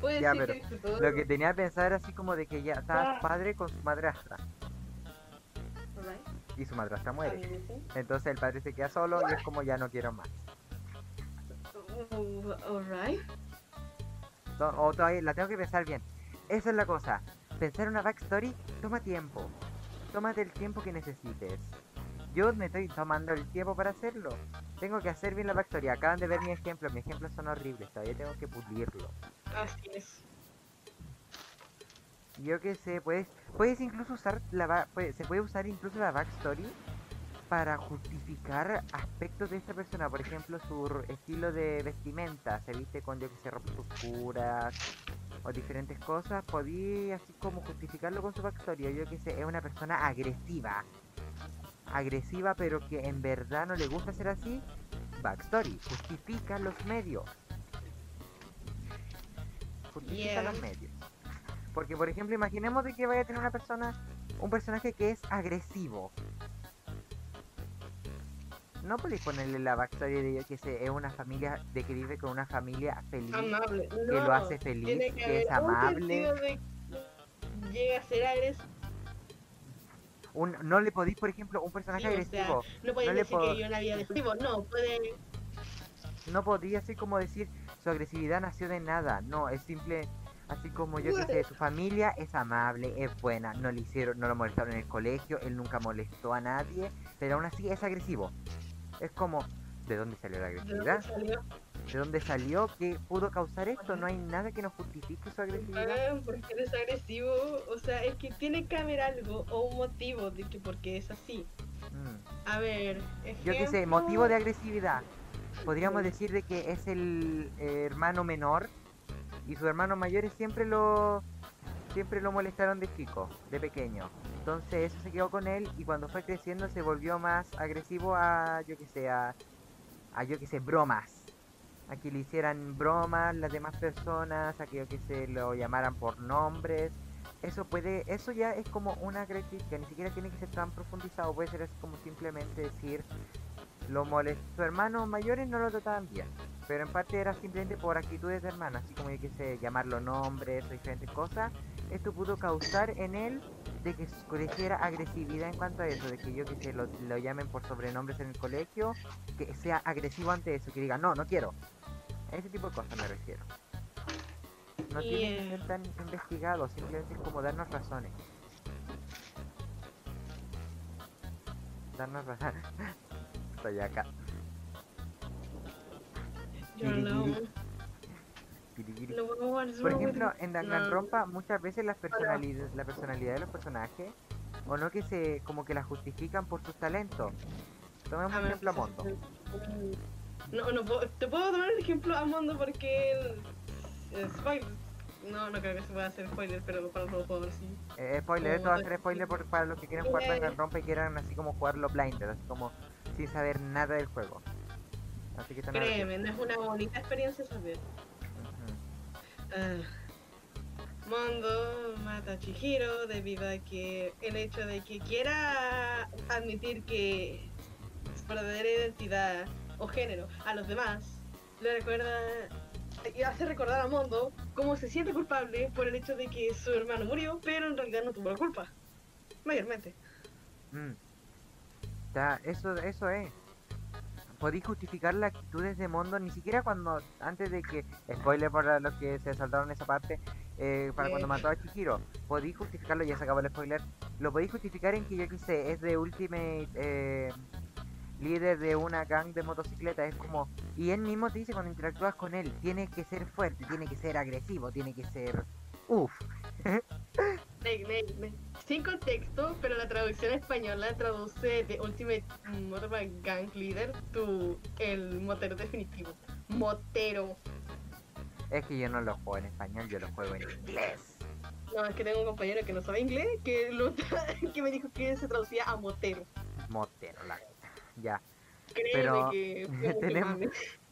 Puede Ya, ser pero que todo. Lo que tenía pensado era así como de que ya estaba Ah. padre con su madrastra y su madrastra muere. Entonces el padre se queda solo y es como ya no quiero más. Uh, alright. O todavía la tengo que pensar bien. Esa es la cosa. Pensar una backstory toma tiempo. Tómate el tiempo que necesites. Yo me estoy tomando el tiempo para hacerlo. Tengo que hacer bien la backstory. Acaban de ver mi ejemplo. Mis ejemplos son horribles. Todavía tengo que pulirlo. Así es. Yo que sé, puedes, puedes incluso usar la puede- se puede usar incluso la backstory para justificar aspectos de esta persona, por ejemplo su estilo de vestimenta, se viste con yo que sé ropas oscuras o diferentes cosas, podía así como justificarlo con su backstory, yo que sé, es una persona agresiva, agresiva pero que en verdad no le gusta ser así, backstory, justifica los medios, justifica Yeah. los medios. Porque, por ejemplo, imaginemos de que vaya a tener una persona, un personaje que es agresivo. No podéis ponerle la backstory de que sé, es una familia, de que vive con una familia feliz, Amable. que No, lo hace feliz, que, es amable. de Llega a ser agresivo. Un, no le podéis, por ejemplo, un personaje Sí, o sea, agresivo. No pueden no decir que yo una vida agresivo. No, pueden. No podría así como decir su agresividad nació de nada. No, es simple, así como yo que sé, su familia es amable, es buena, no le hicieron, no lo molestaron en el colegio, él nunca molestó a nadie, pero aún así es agresivo. Es como, ¿de dónde salió la ¿De dónde agresividad? salió? ¿De dónde salió? ¿Qué pudo causar esto? No hay nada que nos justifique su agresividad. Ah, ¿Por qué eres agresivo? O sea, es que tiene que haber algo o un motivo de que por qué es así. Mm. A ver, Yo que sé, ejemplo- motivo de agresividad. Podríamos decir de que es el eh, hermano menor y sus hermanos mayores siempre lo siempre lo molestaron de chico, de pequeño. Entonces eso se quedó con él y cuando fue creciendo se volvió más agresivo a yo que sé, a, a yo que sé, bromas. A que le hicieran bromas las demás personas, a que yo que se lo llamaran por nombres. Eso puede, eso ya es como una crítica, ni siquiera tiene que ser tan profundizado, puede ser así como simplemente decir lo molest... Sus hermanos mayores no lo trataban bien, pero en parte era simplemente por actitudes de hermano, así como yo que sé, llamarlo nombres o diferentes cosas. Esto pudo causar en él de que creciera agresividad en cuanto a eso, de que yo que sé, lo, lo llamen por sobrenombres en el colegio, que sea agresivo ante eso, que diga, no, no quiero. A ese tipo de cosas me refiero. No Y, tiene que eh, ser tan investigado, simplemente es como darnos razones. Darnos razones. Estoy acá. Yo. Lo voy a guardar Por ejemplo, en no. Danganronpa muchas veces las personalidades, la personalidad de los personajes, o no que se como que la justifican por sus talentos. Tomemos un ejemplo a Mondo. No, no puedo- te puedo tomar el ejemplo a Mondo porque el, el spoiler. No, no creo que se pueda hacer spoiler, pero para los jugadores sí. Eh, spoiler, esto va a ser spoiler por- para los que quieran jugar Eh. Danganronpa y quieran así como jugarlo blind, así como sin saber nada del juego. Así que Créeme, no es una bonita experiencia saber. Ah. Mondo mata a Chihiro debido a que el hecho de que quiera admitir que su verdadera identidad o género a los demás le recuerda y hace recordar a Mondo cómo se siente culpable por el hecho de que su hermano murió, pero en realidad no tuvo la culpa. Mayormente. Mm. Ya, eso, eso es. Podéis justificar las actitudes de Mondo ni siquiera cuando, antes de que, spoiler para los que se saltaron esa parte, eh, para cuando mató a Chihiro, podéis justificarlo, ya se acabó el spoiler, lo podéis justificar en que yo que sé, es de Ultimate eh, líder de una gang de motocicleta, es como, y él mismo te dice cuando interactúas con él, tiene que ser fuerte, tiene que ser agresivo, tiene que ser, uff, Sin contexto, pero la traducción española traduce de Ultimate Motorbike Gang Leader tu el motero definitivo. Motero. es que yo no lo juego en español, yo lo juego en inglés. No, es que tengo un compañero que no sabe inglés que, lo, que me dijo que se traducía a motero. Motero, la ya. Créeme Pero que tenemos-.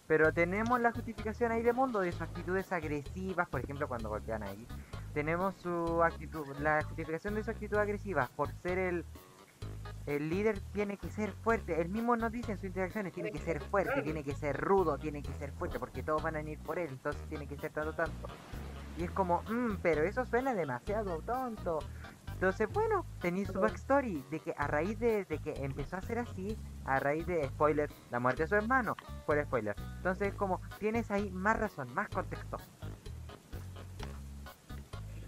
Pero tenemos la justificación ahí de Mondo de sus actitudes agresivas, por ejemplo, cuando golpean ahí. Tenemos su actitud, la justificación de su actitud agresiva por ser el el líder tiene que ser fuerte. Él mismo nos dice en sus interacciones, tiene que ser fuerte, tiene que ser rudo, tiene que ser fuerte, porque todos van a ir por él, entonces tiene que ser tanto tanto. Y es como, "Mm, pero eso suena demasiado tonto. Entonces, bueno, tenéis su backstory de que a raíz de, de que empezó a ser así, a raíz de, spoiler, la muerte de su hermano, fue el spoiler. Entonces, como tienes ahí más razón, más contexto.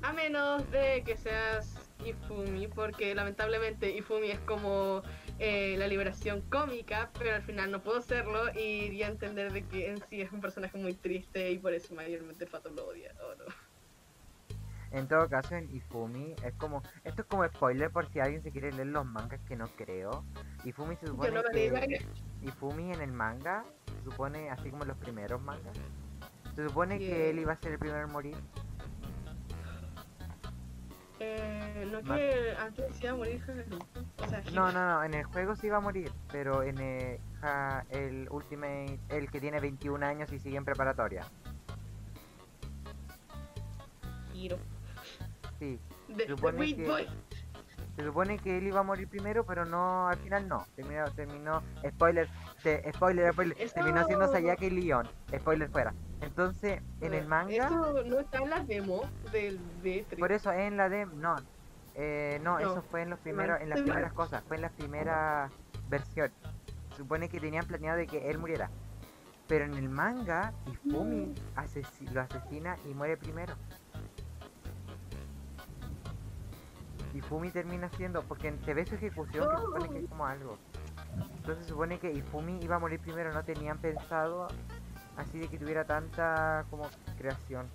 A menos de que seas Ifumi, porque lamentablemente Ifumi es como eh, la liberación cómica, pero al final no puedo serlo y di a entender de que en sí es un personaje muy triste y por eso mayormente Fato lo odia. ¿o no? En todo caso, en Ifumi es como, esto es como spoiler por si alguien se quiere leer los mangas que no creo. Ifumi se supone no que. Ifumi en el manga se supone así como los primeros mangas. Se supone que él iba a ser el primero en morir. Eh, no que antes se iba a morir. O sea, No, no, no, en el juego se iba a morir, pero en el, ja- el Ultimate, el que tiene 21 años y sigue en preparatoria. Hiro. Sí, De, de Supone que- Boy. Se supone que él iba a morir primero, pero no, al final no. Terminó, terminó, spoiler, te- spoiler, spoiler, Eso- terminó siendo Sayaka y Leon. Spoiler fuera. Entonces, en el manga, Eso no está en la demo del D3. por eso en la de, no, eh, no, No, eso fue en los primeros, en las mal. primeras cosas, fue en la primera versión. Se supone que tenían planeado de que él muriera. Pero en el manga, Ifumi Mm. asesi- lo asesina y muere primero. Ifumi termina siendo, porque se ve su ejecución que se supone que es como algo. Entonces se supone que Ifumi iba a morir primero, no tenían pensado así de que tuviera tanta como creación.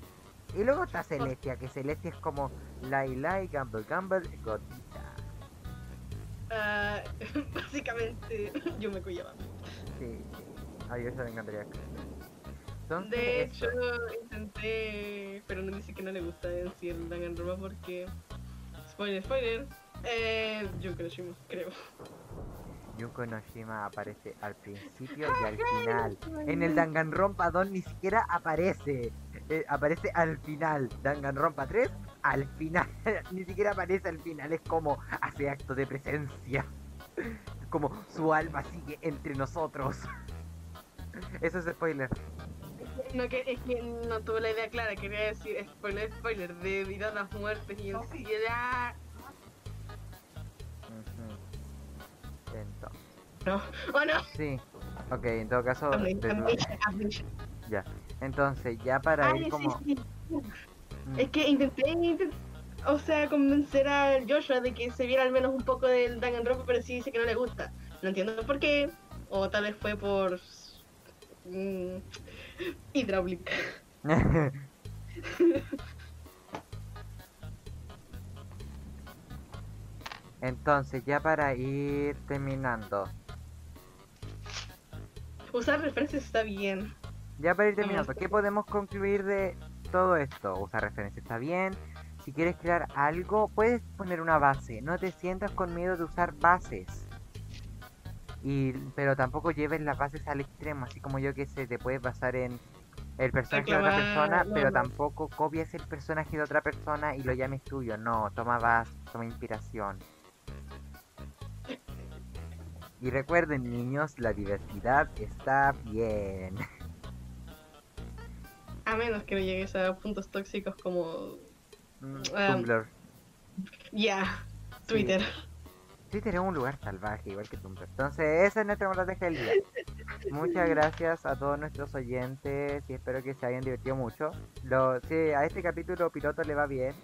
Y luego está Celestia, que Celestia es como Lai Lai, Gamble Gamble, Gotita. Ah, básicamente, yo me cuidaba. Sí, sí. Adiós, me encantaría. Entonces, De hecho, intenté, pero no dice que no le gusta el Danganronpa porque, spoiler, spoiler, eh, Junko no Shima, creo. Junko no Shima aparece al principio y al final. En el Danganronpa 2 ni siquiera aparece. Eh, aparece al final. Danganronpa 3 al final. ni siquiera aparece al final. Es como hace acto de presencia. Como su alma sigue entre nosotros. Eso es spoiler. No, que, es que no tuve la idea clara, quería decir spoiler, spoiler, debido a las muertes y ansiedad. Entonces, No, oh no. sí. Ok, en todo caso. De-. Ya. Entonces, ya para Ay, ir sí, como. sí. Mm, Es que intenté, intent- o sea, convencer a Joshua de que se viera al menos un poco del Danganronpa, pero sí dice que no le gusta. No entiendo por qué, o tal vez fue por mm, hidráulica. Entonces, ya para ir terminando. usar referencias está bien. Ya para ir terminando. ¿qué podemos concluir de todo esto? Usar referencias está bien. Si quieres crear algo, puedes poner una base. No te sientas con miedo de usar bases. Y, pero tampoco lleves las bases al extremo, así como yo que sé, te puedes basar en el personaje de otra persona, no, pero no. tampoco copies el personaje de otra persona y lo llames tuyo. No, toma base, toma inspiración. Y recuerden, niños, la diversidad está bien. A menos que no llegues a puntos tóxicos como. Mm, Ah, Tumblr. Ya. Twitter. Twitter es un lugar salvaje, igual que Tumblr. Entonces, esa es nuestra moraleja del día. Muchas gracias a todos nuestros oyentes y espero que se hayan divertido mucho. Lo, si a este capítulo piloto le va bien,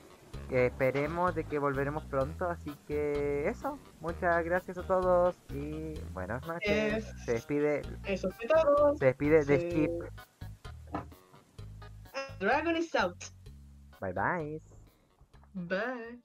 que esperemos de que volveremos pronto. Así que eso, muchas gracias a todos y buenas noches. Es- Se despide, Eso fue todo. se despide de Sí. Skip. Dragon is out. Bye bye. Bye.